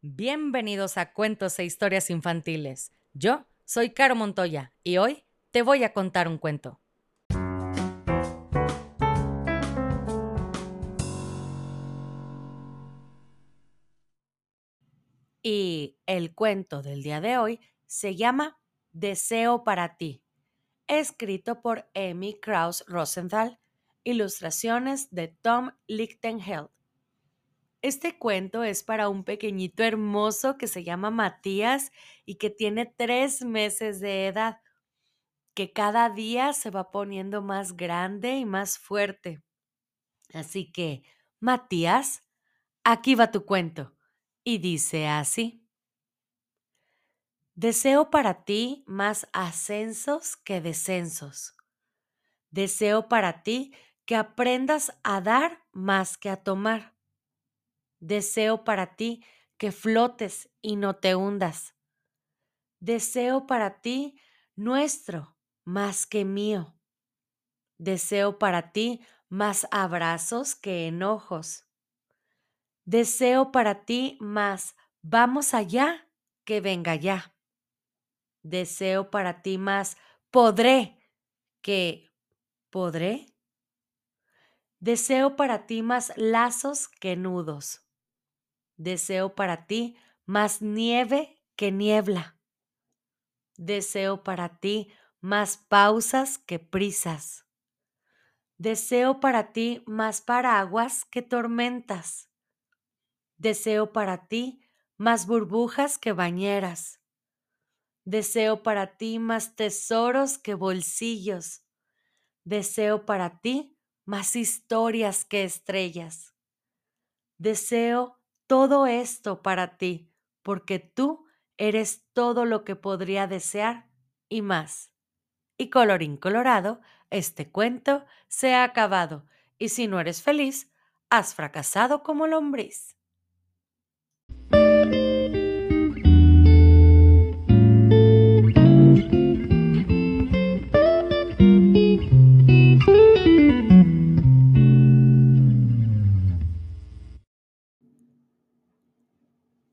Bienvenidos a Cuentos e Historias Infantiles. Yo soy Caro Montoya y hoy te voy a contar un cuento. Y el cuento del día de hoy se llama Deseo para ti, escrito por Amy Krauss Rosenthal, ilustraciones de Tom Lichtenheld. Este cuento es para un pequeñito hermoso que se llama Matías y que tiene tres meses de edad, que cada día se va poniendo más grande y más fuerte. Así que, Matías, aquí va tu cuento. Y dice así. Deseo para ti más ascensos que descensos. Deseo para ti que aprendas a dar más que a tomar Deseo para ti que flotes y no te hundas. Deseo para ti nuestro más que mío. Deseo para ti más abrazos que enojos. Deseo para ti más vamos allá que venga ya. Deseo para ti más podré que podré. Deseo para ti más lazos que nudos. Deseo para ti más nieve que niebla. Deseo para ti más pausas que prisas. Deseo para ti más paraguas que tormentas. Deseo para ti más burbujas que bañeras. Deseo para ti más tesoros que bolsillos. Deseo para ti más historias que estrellas. Deseo todo esto para ti, porque tú eres todo lo que podría desear y más. Y colorín colorado, este cuento se ha acabado, y si no eres feliz, has fracasado como lombriz.